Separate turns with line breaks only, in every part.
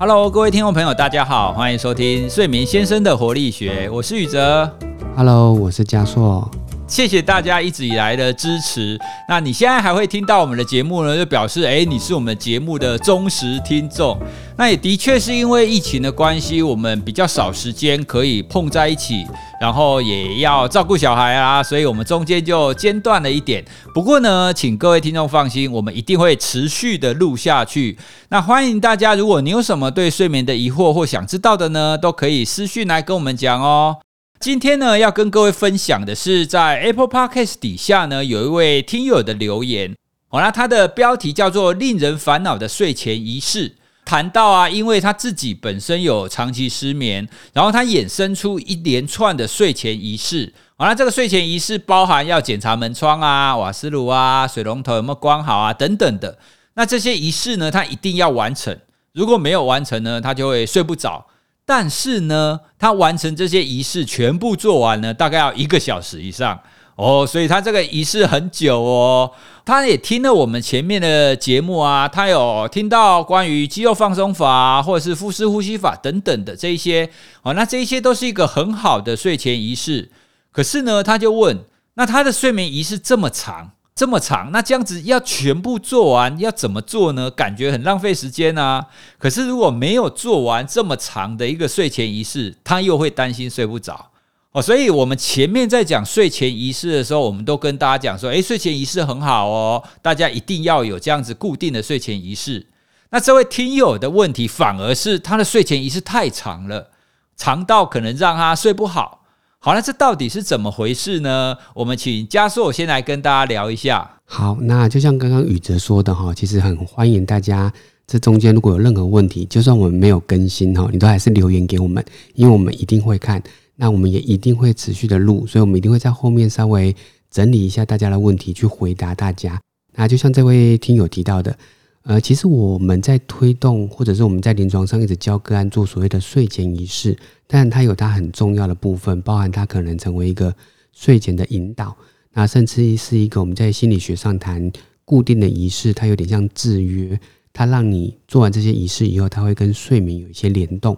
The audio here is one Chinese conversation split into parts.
Hello，各位听众朋友，大家好，欢迎收听睡眠先生的活力学，我是宇哲。
Hello，我是嘉硕。
谢谢大家一直以来的支持。那你现在还会听到我们的节目呢，就表示诶，你是我们节目的忠实听众。那也的确是因为疫情的关系，我们比较少时间可以碰在一起，然后也要照顾小孩啊，所以我们中间就间断了一点。不过呢，请各位听众放心，我们一定会持续的录下去。那欢迎大家，如果你有什么对睡眠的疑惑或想知道的呢，都可以私讯来跟我们讲哦。今天呢，要跟各位分享的是，在 Apple Podcast 底下呢，有一位听友的留言。好、啦他的标题叫做“令人烦恼的睡前仪式”。谈到啊，因为他自己本身有长期失眠，然后他衍生出一连串的睡前仪式。好、那这个睡前仪式包含要检查门窗啊、瓦斯炉啊、水龙头有没有关好啊等等的。那这些仪式呢，他一定要完成。如果没有完成呢，他就会睡不着。但是呢，他完成这些仪式全部做完呢，大概要一个小时以上哦，所以他这个仪式很久哦。他也听了我们前面的节目啊，他有听到关于肌肉放松法或者是腹式呼吸法等等的这一些哦，那这一些都是一个很好的睡前仪式。可是呢，他就问，那他的睡眠仪式这么长？这么长，那这样子要全部做完，要怎么做呢？感觉很浪费时间啊。可是如果没有做完这么长的一个睡前仪式，他又会担心睡不着哦。所以，我们前面在讲睡前仪式的时候，我们都跟大家讲说，诶，睡前仪式很好哦，大家一定要有这样子固定的睡前仪式。那这位听友的问题，反而是他的睡前仪式太长了，长到可能让他睡不好。好，那这到底是怎么回事呢？我们请嘉硕先来跟大家聊一下。
好，那就像刚刚宇哲说的哈，其实很欢迎大家这中间如果有任何问题，就算我们没有更新哈，你都还是留言给我们，因为我们一定会看，那我们也一定会持续的录，所以我们一定会在后面稍微整理一下大家的问题，去回答大家。那就像这位听友提到的，呃，其实我们在推动或者是我们在临床上一直教个案做所谓的睡前仪式，但它有它很重要的部分，包含它可能成为一个睡前的引导。那甚至是一个我们在心理学上谈固定的仪式，它有点像制约，它让你做完这些仪式以后，它会跟睡眠有一些联动。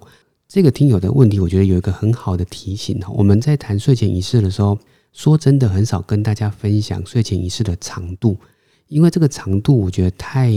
这个听友的问题，我觉得有一个很好的提醒哈。我们在谈睡前仪式的时候，说真的很少跟大家分享睡前仪式的长度，因为这个长度我觉得太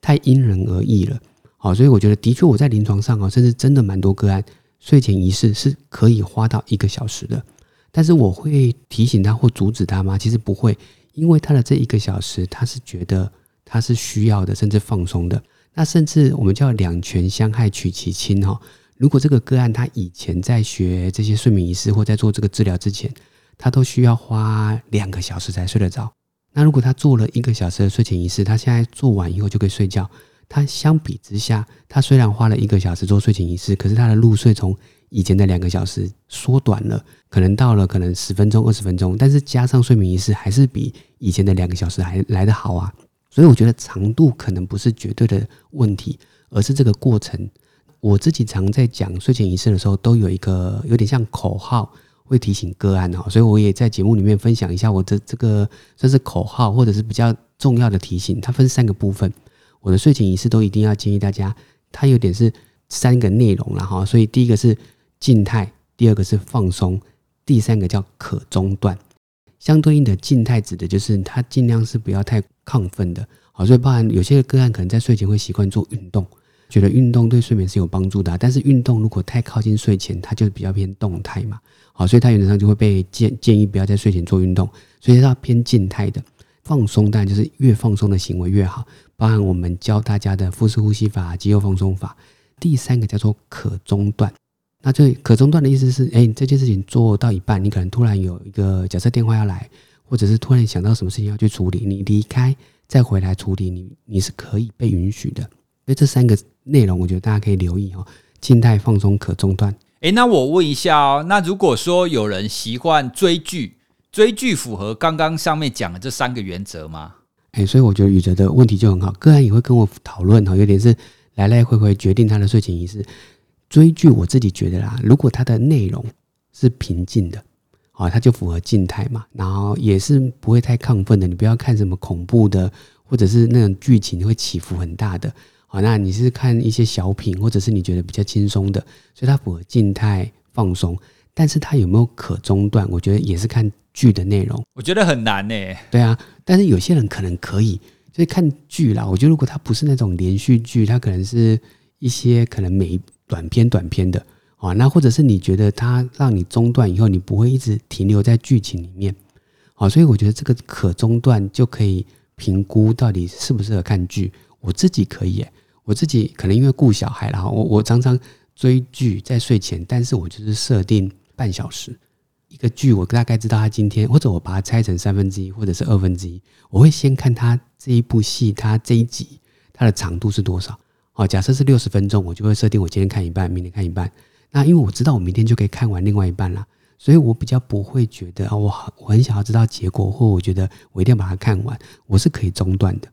太因人而异了。好，所以我觉得的确我在临床上啊，甚至真的蛮多个案，睡前仪式是可以花到一个小时的。但是我会提醒他或阻止他吗？其实不会，因为他的这一个小时，他是觉得他是需要的，甚至放松的。那甚至我们叫两全相害取其轻哈。如果这个个案他以前在学这些睡眠仪式或在做这个治疗之前，他都需要花两个小时才睡得着。那如果他做了一个小时的睡前仪式，他现在做完以后就可以睡觉。他相比之下，他虽然花了一个小时做睡前仪式，可是他的入睡从以前的两个小时缩短了，可能到了可能十分钟、二十分钟，但是加上睡眠仪式，还是比以前的两个小时还来得好啊。所以我觉得长度可能不是绝对的问题，而是这个过程。我自己常在讲睡前仪式的时候，都有一个有点像口号，会提醒个案哦。所以我也在节目里面分享一下我的这个算是口号，或者是比较重要的提醒。它分三个部分，我的睡前仪式都一定要建议大家，它有点是三个内容了哈。所以第一个是静态，第二个是放松，第三个叫可中断。相对应的静态指的就是它尽量是不要太亢奋的。好，所以包含有些个案可能在睡前会习惯做运动，觉得运动对睡眠是有帮助的、但是运动如果太靠近睡前，它就比较偏动态嘛。好，所以它原则上就会被建建议不要在睡前做运动，所以它偏静态的。放松但就是越放松的行为越好，包含我们教大家的腹式呼吸法、肌肉放松法。第三个叫做可中断，那这可中断的意思是，哎，这件事情做到一半，你可能突然有一个假设电话要来，或者是突然想到什么事情要去处理，你离开再回来处理，你你是可以被允许的。所以这三个内容，我觉得大家可以留意哦：静态、放松、可中断。
诶，那我问一下哦，那如果说有人习惯追剧，追剧符合刚刚上面讲的这三个原则吗？
哎，所以我觉得宇哲的问题就很好，个案也会跟我讨论哈，有点是来来回回决定他的睡前仪式。追剧我自己觉得啦，如果它的内容是平静的，好，它就符合静态嘛，然后也是不会太亢奋的。你不要看什么恐怖的，或者是那种剧情会起伏很大的，好，那你是看一些小品，或者是你觉得比较轻松的，所以它符合静态放松。但是它有没有可中断？我觉得也是看剧的内容。
我觉得很难呢。
对啊，但是有些人可能可以，所以看剧啦。我觉得如果它不是那种连续剧，它可能是一些可能每短片短片的啊，那或者是你觉得它让你中断以后，你不会一直停留在剧情里面。好，所以我觉得这个可中断就可以评估到底适不适合看剧。我自己可以。我自己可能因为顾小孩然后我我常常追剧在睡前，但是我就是设定半小时一个剧，我大概知道他今天，或者我把它拆成三分之一或者是二分之一，我会先看他这一部戏，他这一集它的长度是多少。好，假设是六十分钟，我就会设定我今天看一半，明天看一半。那因为我知道我明天就可以看完另外一半了，所以我比较不会觉得啊，我我很想要知道结果，或我觉得我一定要把它看完，我是可以中断的。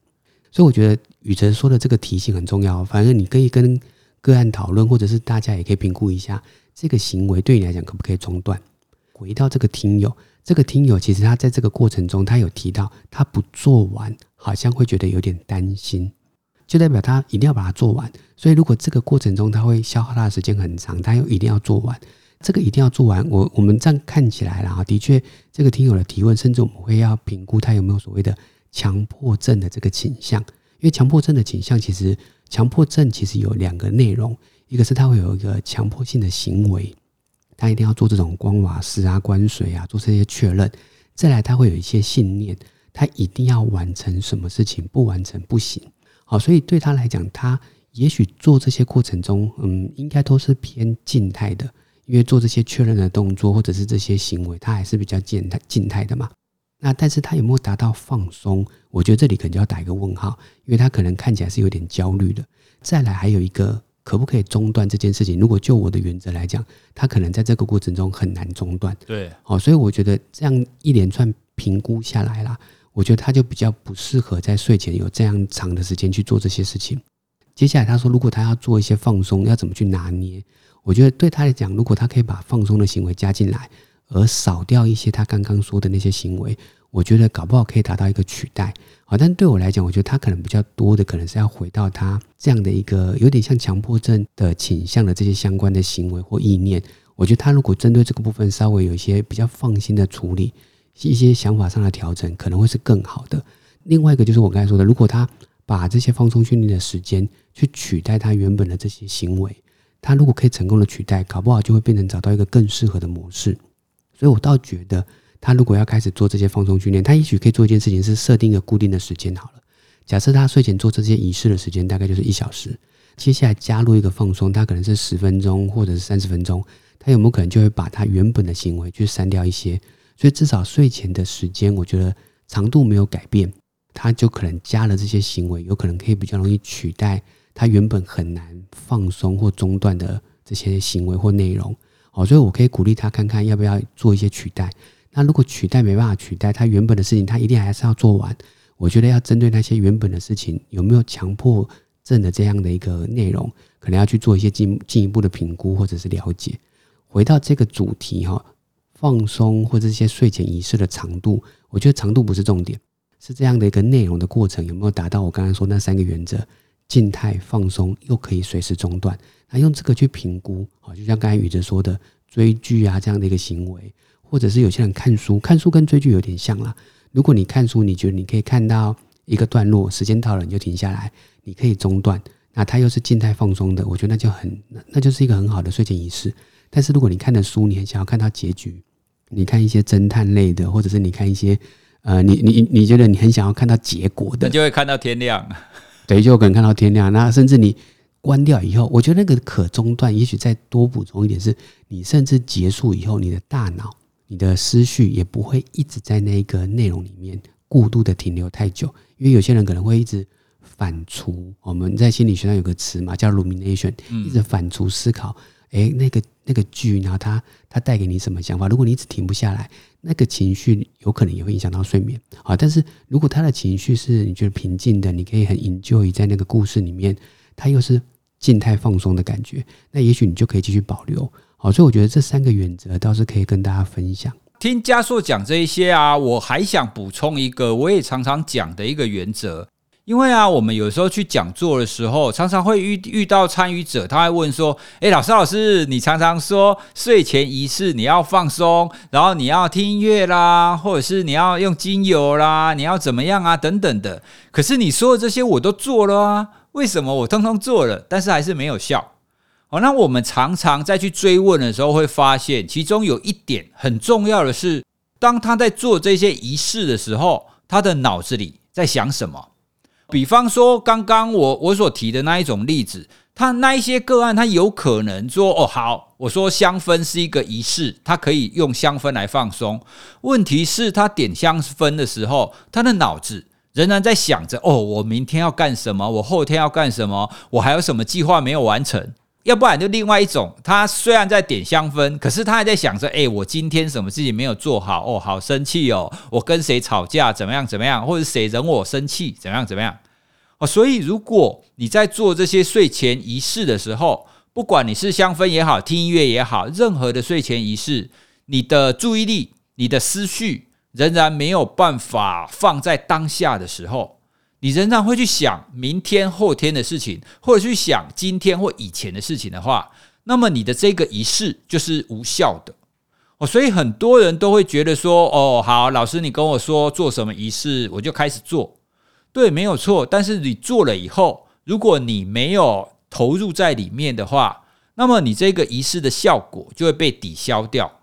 所以我觉得宇哲说的这个提醒很重要。反正你可以跟个案讨论，或者是大家也可以评估一下这个行为对你来讲可不可以中断。回到这个听友，这个听友其实他在这个过程中，他有提到他不做完，好像会觉得有点担心，就代表他一定要把它做完。所以如果这个过程中他会消耗他的时间很长，他又一定要做完，这个一定要做完。我我们这样看起来了啊，的确这个听友的提问，甚至我们会要评估他有没有所谓的。强迫症的这个倾向，因为强迫症的倾向，其实强迫症其实有两个内容，一个是他会有一个强迫性的行为，他一定要做这种关瓦斯啊、关水啊，做这些确认；再来，他会有一些信念，他一定要完成什么事情，不完成不行。好，所以对他来讲，他也许做这些过程中，嗯，应该都是偏静态的，因为做这些确认的动作或者是这些行为，他还是比较静态静态的嘛。那但是他有没有达到放松？我觉得这里可能就要打一个问号，因为他可能看起来是有点焦虑的。再来还有一个，可不可以中断这件事情？如果就我的原则来讲，他可能在这个过程中很难中断。
对，
哦，所以我觉得这样一连串评估下来啦，我觉得他就比较不适合在睡前有这样长的时间去做这些事情。接下来他说，如果他要做一些放松，要怎么去拿捏？我觉得对他来讲，如果他可以把放松的行为加进来。而少掉一些他刚刚说的那些行为，我觉得搞不好可以达到一个取代。好，但对我来讲，我觉得他可能比较多的，可能是要回到他这样的一个有点像强迫症的倾向的这些相关的行为或意念。我觉得他如果针对这个部分稍微有一些比较放心的处理，一些想法上的调整，可能会是更好的。另外一个就是我刚才说的，如果他把这些放松训练的时间去取代他原本的这些行为，他如果可以成功的取代，搞不好就会变成找到一个更适合的模式。所以，我倒觉得，他如果要开始做这些放松训练，他也许可以做一件事情，是设定一个固定的时间好了。假设他睡前做这些仪式的时间大概就是一小时，接下来加入一个放松，他可能是十分钟或者是三十分钟，他有没有可能就会把他原本的行为去删掉一些？所以，至少睡前的时间，我觉得长度没有改变，他就可能加了这些行为，有可能可以比较容易取代他原本很难放松或中断的这些行为或内容。哦，所以我可以鼓励他看看要不要做一些取代。那如果取代没办法取代他原本的事情，他一定还是要做完。我觉得要针对那些原本的事情，有没有强迫症的这样的一个内容，可能要去做一些进进一步的评估或者是了解。回到这个主题哈，放松或者一些睡前仪式的长度，我觉得长度不是重点，是这样的一个内容的过程有没有达到我刚刚说那三个原则：静态、放松，又可以随时中断。那用这个去评估，好，就像刚才宇哲说的，追剧啊这样的一个行为，或者是有些人看书，看书跟追剧有点像啦。如果你看书，你觉得你可以看到一个段落，时间到了你就停下来，你可以中断。那它又是静态放松的，我觉得那就很，那就是一个很好的睡前仪式。但是如果你看的书，你很想要看到结局，你看一些侦探类的，或者是你看一些，呃，你你你觉得你很想要看到结果的，
就会看到天亮，
对，就可能看到天亮。那甚至你。关掉以后，我觉得那个可中断，也许再多补充一点，是你甚至结束以后，你的大脑、你的思绪也不会一直在那个内容里面过度的停留太久，因为有些人可能会一直反刍。我们在心理学上有个词嘛，叫 rumination，一直反刍思考。诶，那个那个剧，然后它它带给你什么想法？如果你一直停不下来，那个情绪有可能也会影响到睡眠啊。但是如果他的情绪是你觉得平静的，你可以很 enjoy 在那个故事里面，他又是。静态放松的感觉，那也许你就可以继续保留。好，所以我觉得这三个原则倒是可以跟大家分享。
听加硕讲这一些啊，我还想补充一个，我也常常讲的一个原则，因为啊，我们有时候去讲座的时候，常常会遇遇到参与者，他会问说：“诶，老师老师，你常常说睡前仪式你要放松，然后你要听音乐啦，或者是你要用精油啦，你要怎么样啊，等等的。可是你说的这些我都做了啊，为什么我通通做了，但是还是没有效？哦，那我们常常再去追问的时候，会发现其中有一点很重要的是，当他在做这些仪式的时候，他的脑子里在想什么？”比方说，刚刚我我所提的那一种例子，他那一些个案，他有可能说：“哦，好，我说香氛是一个仪式，他可以用香氛来放松。”问题是，他点香氛的时候，他的脑子仍然在想着：“哦，我明天要干什么？我后天要干什么？我还有什么计划没有完成？”要不然就另外一种，他虽然在点香氛，可是他还在想着：哎，我今天什么事情没有做好？哦，好生气哦！我跟谁吵架？怎么样？怎么样？或者谁惹我生气？怎么样？怎么样？哦，所以如果你在做这些睡前仪式的时候，不管你是香氛也好，听音乐也好，任何的睡前仪式，你的注意力、你的思绪仍然没有办法放在当下的时候。你仍然会去想明天、后天的事情，或者去想今天或以前的事情的话，那么你的这个仪式就是无效的哦。所以很多人都会觉得说：“哦，好，老师，你跟我说做什么仪式，我就开始做。”对，没有错。但是你做了以后，如果你没有投入在里面的话，那么你这个仪式的效果就会被抵消掉。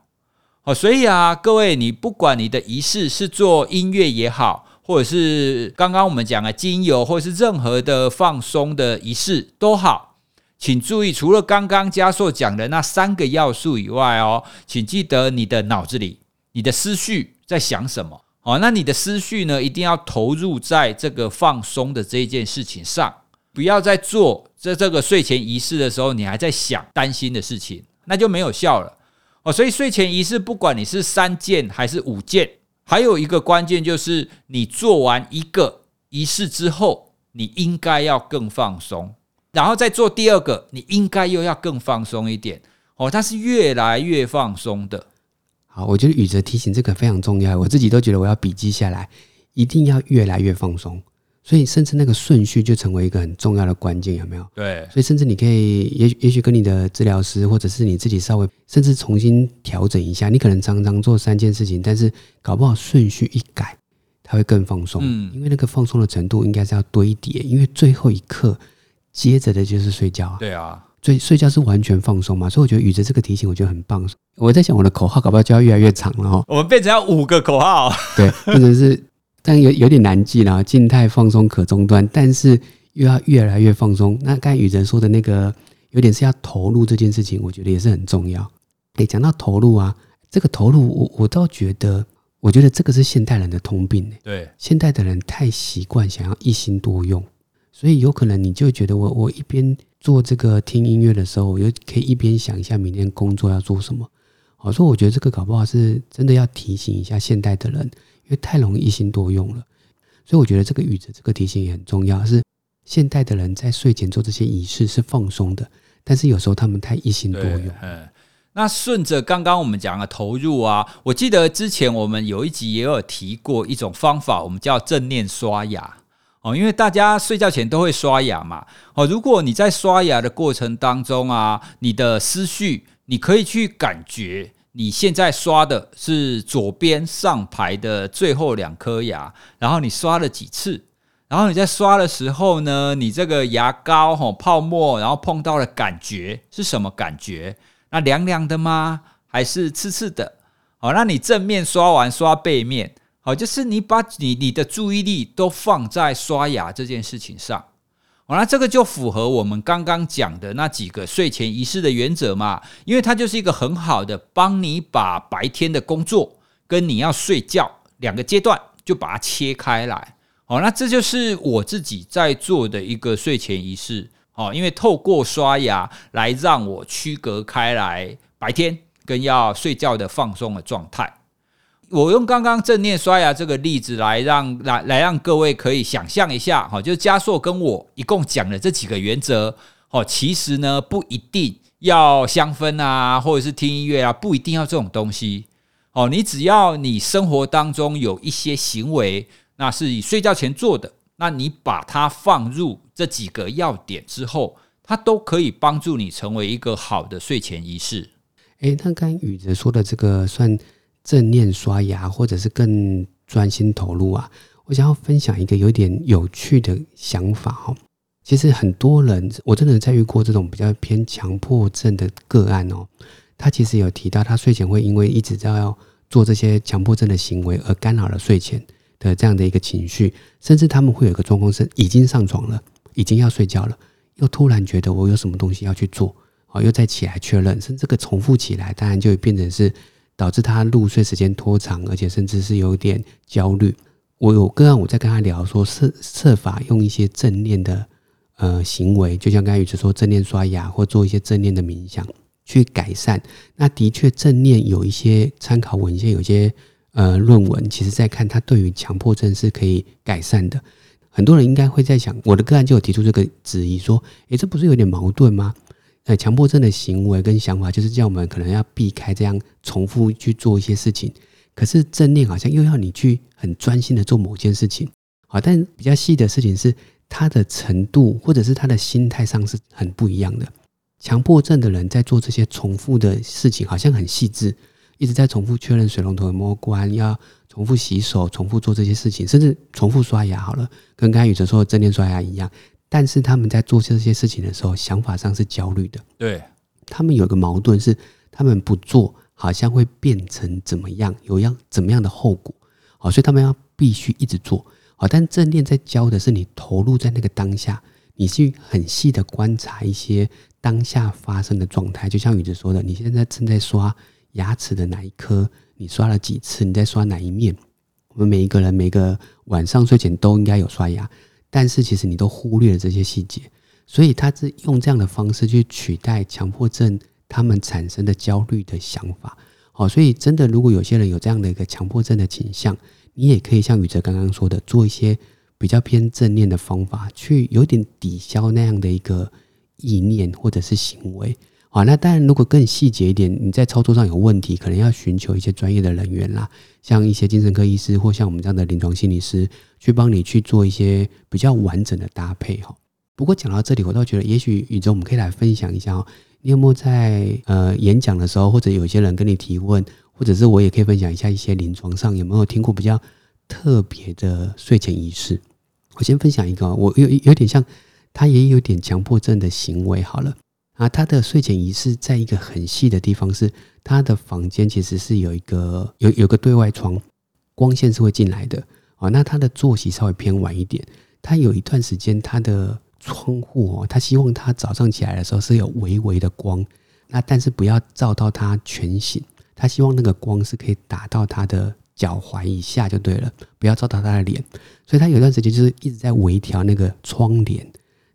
哦，所以啊，各位，你不管你的仪式是做音乐也好。或者是刚刚我们讲的精油，或者是任何的放松的仪式都好，请注意，除了刚刚加硕讲的那三个要素以外哦，请记得你的脑子里、你的思绪在想什么哦。那你的思绪呢，一定要投入在这个放松的这一件事情上，不要在做这这个睡前仪式的时候，你还在想担心的事情，那就没有效了哦。所以睡前仪式，不管你是三件还是五件。还有一个关键就是，你做完一个仪式之后，你应该要更放松，然后再做第二个，你应该又要更放松一点哦。它是越来越放松的。
好，我觉得宇哲提醒这个非常重要，我自己都觉得我要笔记下来，一定要越来越放松。所以，甚至那个顺序就成为一个很重要的关键，有没有？
对。
所以，甚至你可以，也也许跟你的治疗师，或者是你自己稍微，甚至重新调整一下。你可能常常做三件事情，但是搞不好顺序一改，它会更放松。嗯。因为那个放松的程度应该是要堆叠，因为最后一刻接着的就是睡觉啊。
对啊。
所以睡觉是完全放松嘛？所以我觉得宇哲这个提醒，我觉得很棒。我在想我的口号，搞不好就要越来越长了哈。
我们变成要五个口号。
对，变成是。但有有点难记了，静态放松可中断，但是又要越来越放松。那刚才雨辰说的那个，有点是要投入这件事情，我觉得也是很重要。哎，讲到投入啊，这个投入，我我倒觉得，我觉得这个是现代人的通病。
对，
现代的人太习惯想要一心多用，所以有可能你就觉得，我我一边做这个听音乐的时候，我就可以一边想一下明天工作要做什么。好，所以我觉得这个搞不好是真的要提醒一下现代的人。因为太容易一心多用了，所以我觉得这个语子这个提醒也很重要。是现代的人在睡前做这些仪式是放松的，但是有时候他们太一心多用。
嗯，那顺着刚刚我们讲的投入啊，我记得之前我们有一集也有提过一种方法，我们叫正念刷牙哦。因为大家睡觉前都会刷牙嘛，哦，如果你在刷牙的过程当中啊，你的思绪你可以去感觉。你现在刷的是左边上排的最后两颗牙，然后你刷了几次？然后你在刷的时候呢，你这个牙膏吼泡沫，然后碰到了感觉是什么感觉？那凉凉的吗？还是刺刺的？好，那你正面刷完刷背面，好，就是你把你你的注意力都放在刷牙这件事情上。好，那这个就符合我们刚刚讲的那几个睡前仪式的原则嘛？因为它就是一个很好的帮你把白天的工作跟你要睡觉两个阶段就把它切开来。好，那这就是我自己在做的一个睡前仪式。好，因为透过刷牙来让我区隔开来白天跟要睡觉的放松的状态。我用刚刚正念刷牙这个例子来让来来让各位可以想象一下，哈，就是加硕跟我一共讲的这几个原则，哦，其实呢不一定要香氛啊，或者是听音乐啊，不一定要这种东西，哦，你只要你生活当中有一些行为，那是以睡觉前做的，那你把它放入这几个要点之后，它都可以帮助你成为一个好的睡前仪式。
诶，那刚宇哲说的这个算正念刷牙，或者是更专心投入啊？我想要分享一个有点有趣的想法哈。其实很多人，我真的在遇过这种比较偏强迫症的个案哦。他其实有提到，他睡前会因为一直在要做这些强迫症的行为而干扰了睡前的这样的一个情绪，甚至他们会有一个状况是已经上床了，已经要睡觉了，又突然觉得我有什么东西要去做，哦，又再起来确认，甚至这个重复起来，当然就会变成是导致他入睡时间拖长，而且甚至是有点焦虑。我有个案，我在跟他聊说，设设法用一些正念的。呃，行为就像刚才宇哲说，正念刷牙或做一些正念的冥想去改善。那的确，正念有一些参考文献，有些呃论文，其实在看他对于强迫症是可以改善的。很多人应该会在想，我的个案就有提出这个质疑，说：诶，这不是有点矛盾吗？呃，强迫症的行为跟想法就是叫我们可能要避开这样重复去做一些事情，可是正念好像又要你去很专心的做某件事情。好，但比较细的事情是。他的程度，或者是他的心态上是很不一样的。强迫症的人在做这些重复的事情，好像很细致，一直在重复确认水龙头有没有关，要重复洗手，重复做这些事情，甚至重复刷牙。好了，跟刚才宇哲说的正念刷牙一样。但是他们在做这些事情的时候，想法上是焦虑的。
对，
他们有个矛盾是，他们不做，好像会变成怎么样，有样怎么样的后果。好，所以他们要必须一直做。好，但正念在教的是你投入在那个当下，你去很细的观察一些当下发生的状态。就像宇哲说的，你现在正在刷牙齿的哪一颗？你刷了几次？你在刷哪一面？我们每一个人每个晚上睡前都应该有刷牙，但是其实你都忽略了这些细节，所以他是用这样的方式去取代强迫症他们产生的焦虑的想法。好，所以真的，如果有些人有这样的一个强迫症的倾向，你也可以像宇哲刚刚说的，做一些比较偏正念的方法，去有点抵消那样的一个意念或者是行为。好，那当然，如果更细节一点，你在操作上有问题，可能要寻求一些专业的人员啦，像一些精神科医师或像我们这样的临床心理师，去帮你去做一些比较完整的搭配。哈，不过讲到这里，我倒觉得，也许宇哲我们可以来分享一下哦，你有没有在呃演讲的时候，或者有些人跟你提问？或者是我也可以分享一下一些临床上有没有听过比较特别的睡前仪式。我先分享一个，我有有点像他也有点强迫症的行为。好了啊，他的睡前仪式在一个很细的地方，是他的房间其实是有一个有有个对外窗，光线是会进来的啊。那他的作息稍微偏晚一点，他有一段时间他的窗户哦，他希望他早上起来的时候是有微微的光，那但是不要照到他全醒。他希望那个光是可以打到他的脚踝以下就对了，不要照到他的脸。所以他有段时间就是一直在微调那个窗帘，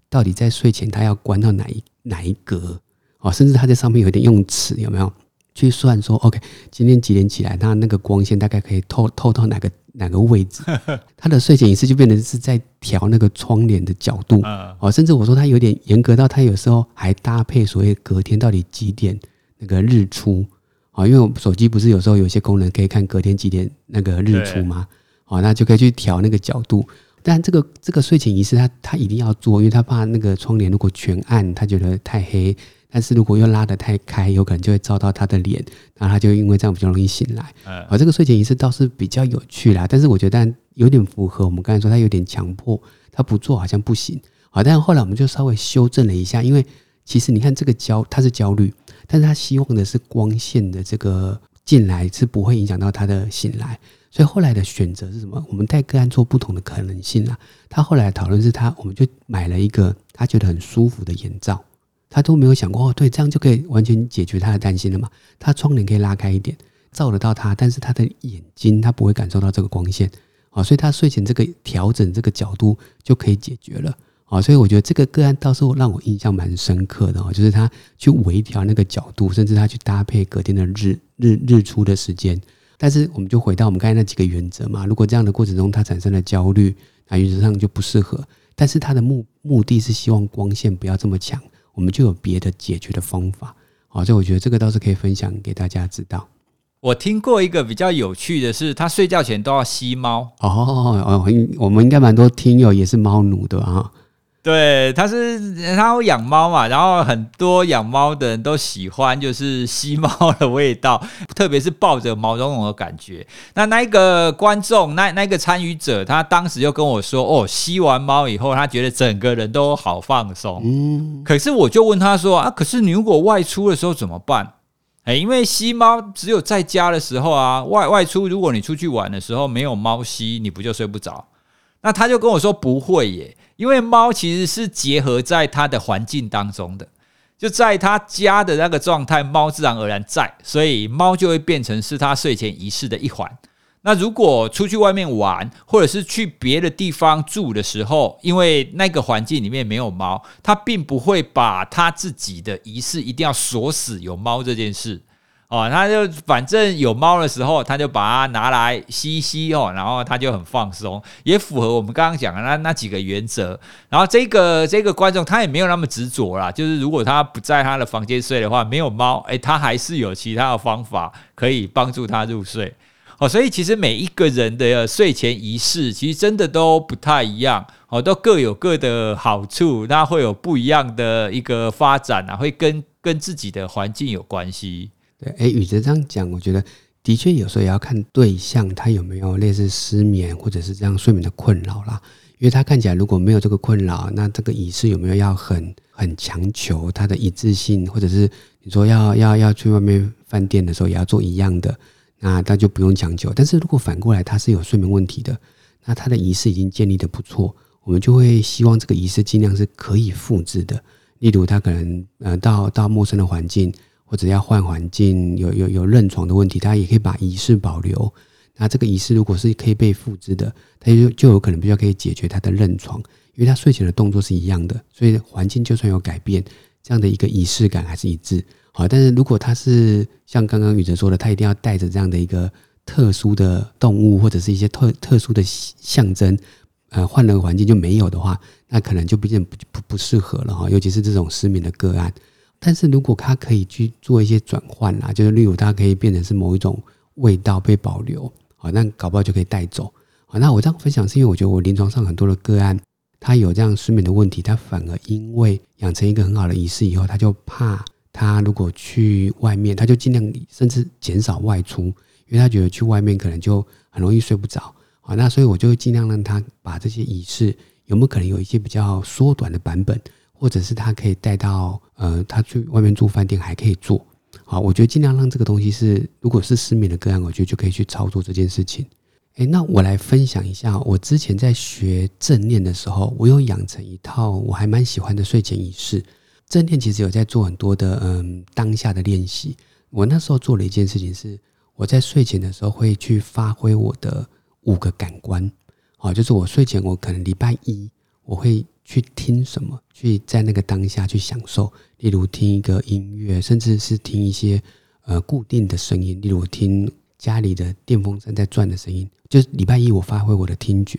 到底在睡前他要关到哪一哪一格哦，甚至他在上面有点用尺有没有去算说，OK，今天几点起来，它那个光线大概可以透透到哪个哪个位置？他的睡前仪式就变成是在调那个窗帘的角度哦，甚至我说他有点严格到他有时候还搭配所谓隔天到底几点那个日出。啊，因为我手机不是有时候有些功能可以看隔天几点那个日出吗？哦，那就可以去调那个角度。但这个这个睡前仪式，他他一定要做，因为他怕那个窗帘如果全暗，他觉得太黑；但是如果又拉得太开，有可能就会照到他的脸，然后他就因为这样比较容易醒来。啊，这个睡前仪式倒是比较有趣啦，但是我觉得有点符合我们刚才说，他有点强迫，他不做好像不行。好，但是后来我们就稍微修正了一下，因为其实你看这个焦，他是焦虑。但是他希望的是光线的这个进来是不会影响到他的醒来，所以后来的选择是什么？我们带个案做不同的可能性啊。他后来讨论是他，我们就买了一个他觉得很舒服的眼罩，他都没有想过哦，对，这样就可以完全解决他的担心了嘛。他窗帘可以拉开一点，照得到他，但是他的眼睛他不会感受到这个光线，啊，所以他睡前这个调整这个角度就可以解决了。啊，所以我觉得这个个案倒是让我印象蛮深刻的哦，就是他去微调那个角度，甚至他去搭配隔天的日日日出的时间。但是我们就回到我们刚才那几个原则嘛，如果这样的过程中他产生了焦虑，那原则上就不适合。但是他的目目的是希望光线不要这么强，我们就有别的解决的方法。好，所以我觉得这个倒是可以分享给大家知道。
我听过一个比较有趣的是，他睡觉前都要吸猫。
哦哦，我们应该蛮多听友也是猫奴的啊。
对，他是他会养猫嘛，然后很多养猫的人都喜欢就是吸猫的味道，特别是抱着毛茸茸的感觉。那那一个观众，那那个参与者，他当时就跟我说：“哦，吸完猫以后，他觉得整个人都好放松。”嗯，可是我就问他说：“啊，可是你如果外出的时候怎么办？”哎，因为吸猫只有在家的时候啊，外外出如果你出去玩的时候没有猫吸，你不就睡不着？那他就跟我说不会耶，因为猫其实是结合在它的环境当中的，就在它家的那个状态，猫自然而然在，所以猫就会变成是它睡前仪式的一环。那如果出去外面玩，或者是去别的地方住的时候，因为那个环境里面没有猫，它并不会把它自己的仪式一定要锁死有猫这件事。哦，他就反正有猫的时候，他就把它拿来吸吸哦，然后他就很放松，也符合我们刚刚讲的那那几个原则。然后这个这个观众他也没有那么执着啦，就是如果他不在他的房间睡的话，没有猫，诶，他还是有其他的方法可以帮助他入睡。哦，所以其实每一个人的睡前仪式，其实真的都不太一样，哦，都各有各的好处，那会有不一样的一个发展啊，会跟跟自己的环境有关系。
对，哎，宇哲这样讲，我觉得的确有时候也要看对象，他有没有类似失眠或者是这样睡眠的困扰啦。因为他看起来如果没有这个困扰，那这个仪式有没有要很很强求他的一致性，或者是你说要要要去外面饭店的时候也要做一样的，那他就不用强求。但是如果反过来他是有睡眠问题的，那他的仪式已经建立的不错，我们就会希望这个仪式尽量是可以复制的。例如他可能呃到到陌生的环境。或者要换环境，有有有认床的问题，他也可以把仪式保留。那这个仪式如果是可以被复制的，他就就有可能比较可以解决他的认床，因为他睡前的动作是一样的，所以环境就算有改变，这样的一个仪式感还是一致。好，但是如果他是像刚刚宇哲说的，他一定要带着这样的一个特殊的动物或者是一些特特殊的象征，呃，换了个环境就没有的话，那可能就毕竟不不不适合了哈，尤其是这种失眠的个案。但是如果它可以去做一些转换啦，就是例如它可以变成是某一种味道被保留，好，那搞不好就可以带走。好，那我这样分享是因为我觉得我临床上很多的个案，他有这样失眠的问题，他反而因为养成一个很好的仪式以后，他就怕他如果去外面，他就尽量甚至减少外出，因为他觉得去外面可能就很容易睡不着。好，那所以我就尽量让他把这些仪式有没有可能有一些比较缩短的版本。或者是他可以带到呃，他去外面住饭店还可以做，好，我觉得尽量让这个东西是，如果是失眠的个案，我觉得就可以去操作这件事情。诶，那我来分享一下，我之前在学正念的时候，我有养成一套我还蛮喜欢的睡前仪式。正念其实有在做很多的嗯当下的练习。我那时候做了一件事情是，我在睡前的时候会去发挥我的五个感官，好，就是我睡前我可能礼拜一我会。去听什么？去在那个当下去享受，例如听一个音乐，甚至是听一些呃固定的声音，例如听家里的电风扇在转的声音。就是礼拜一我发挥我的听觉，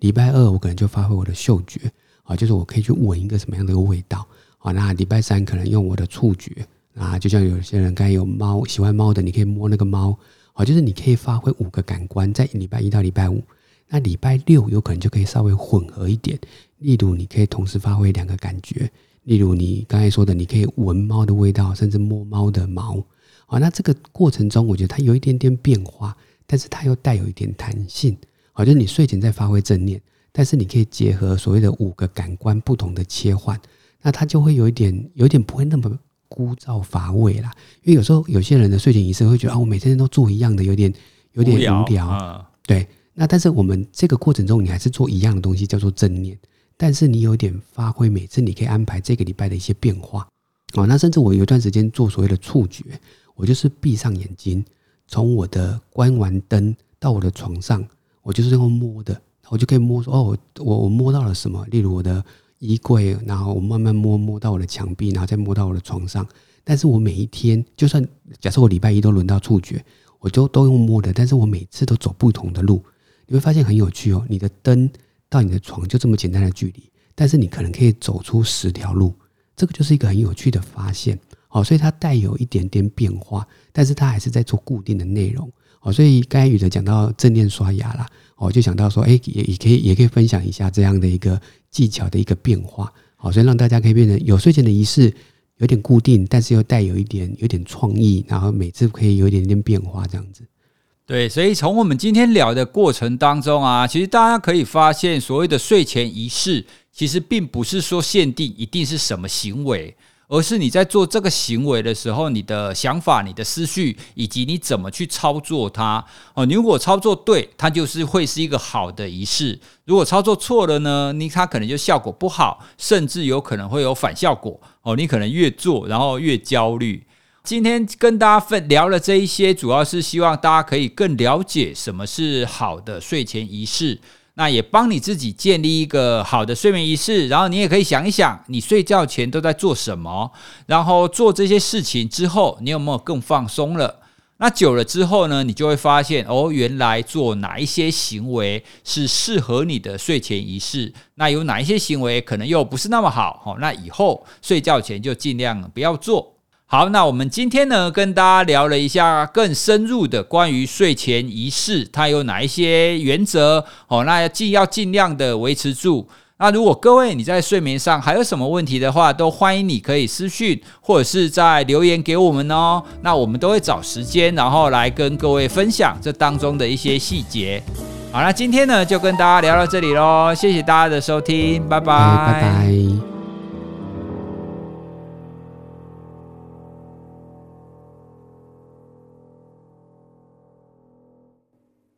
礼拜二我可能就发挥我的嗅觉，啊，就是我可以去闻一个什么样的味道，啊，那礼拜三可能用我的触觉，啊，就像有些人该有猫喜欢猫的，你可以摸那个猫，啊，就是你可以发挥五个感官，在礼拜一到礼拜五。那礼拜六有可能就可以稍微混合一点，例如你可以同时发挥两个感觉，例如你刚才说的，你可以闻猫的味道，甚至摸猫的毛，啊，那这个过程中我觉得它有一点点变化，但是它又带有一点弹性，好，就是你睡前在发挥正念，但是你可以结合所谓的五个感官不同的切换，那它就会有一点，有一点不会那么枯燥乏味啦。因为有时候有些人的睡前仪式会觉得啊，我每天都做一样的，有点有点无聊，对。那但是我们这个过程中，你还是做一样的东西，叫做正念。但是你有点发挥，每次你可以安排这个礼拜的一些变化哦。那甚至我有一段时间做所谓的触觉，我就是闭上眼睛，从我的关完灯到我的床上，我就是用摸的，我就可以摸说哦，我我摸到了什么？例如我的衣柜，然后我慢慢摸摸到我的墙壁，然后再摸到我的床上。但是我每一天，就算假设我礼拜一都轮到触觉，我就都用摸的，但是我每次都走不同的路。你会发现很有趣哦，你的灯到你的床就这么简单的距离，但是你可能可以走出十条路，这个就是一个很有趣的发现。哦，所以它带有一点点变化，但是它还是在做固定的内容。哦，所以刚才宇哲讲到正念刷牙啦，哦，就想到说，哎，也也可以也可以分享一下这样的一个技巧的一个变化。好，所以让大家可以变成有睡前的仪式，有点固定，但是又带有一点有点创意，然后每次可以有一点点变化这样子。
对，所以从我们今天聊的过程当中啊，其实大家可以发现，所谓的睡前仪式，其实并不是说限定一定是什么行为。而是你在做这个行为的时候，你的想法、你的思绪，以及你怎么去操作它哦。你如果操作对，它就是会是一个好的仪式；如果操作错了呢，你它可能就效果不好，甚至有可能会有反效果哦。你可能越做，然后越焦虑。今天跟大家分聊了这一些，主要是希望大家可以更了解什么是好的睡前仪式。那也帮你自己建立一个好的睡眠仪式，然后你也可以想一想，你睡觉前都在做什么，然后做这些事情之后，你有没有更放松了？那久了之后呢，你就会发现，哦，原来做哪一些行为是适合你的睡前仪式，那有哪一些行为可能又不是那么好，哦，那以后睡觉前就尽量不要做。好，那我们今天呢，跟大家聊了一下更深入的关于睡前仪式，它有哪一些原则哦？那要尽要尽量的维持住。那如果各位你在睡眠上还有什么问题的话，都欢迎你可以私讯或者是在留言给我们哦。那我们都会找时间，然后来跟各位分享这当中的一些细节。好，那今天呢，就跟大家聊到这里喽，谢谢大家的收听，拜拜，
拜拜。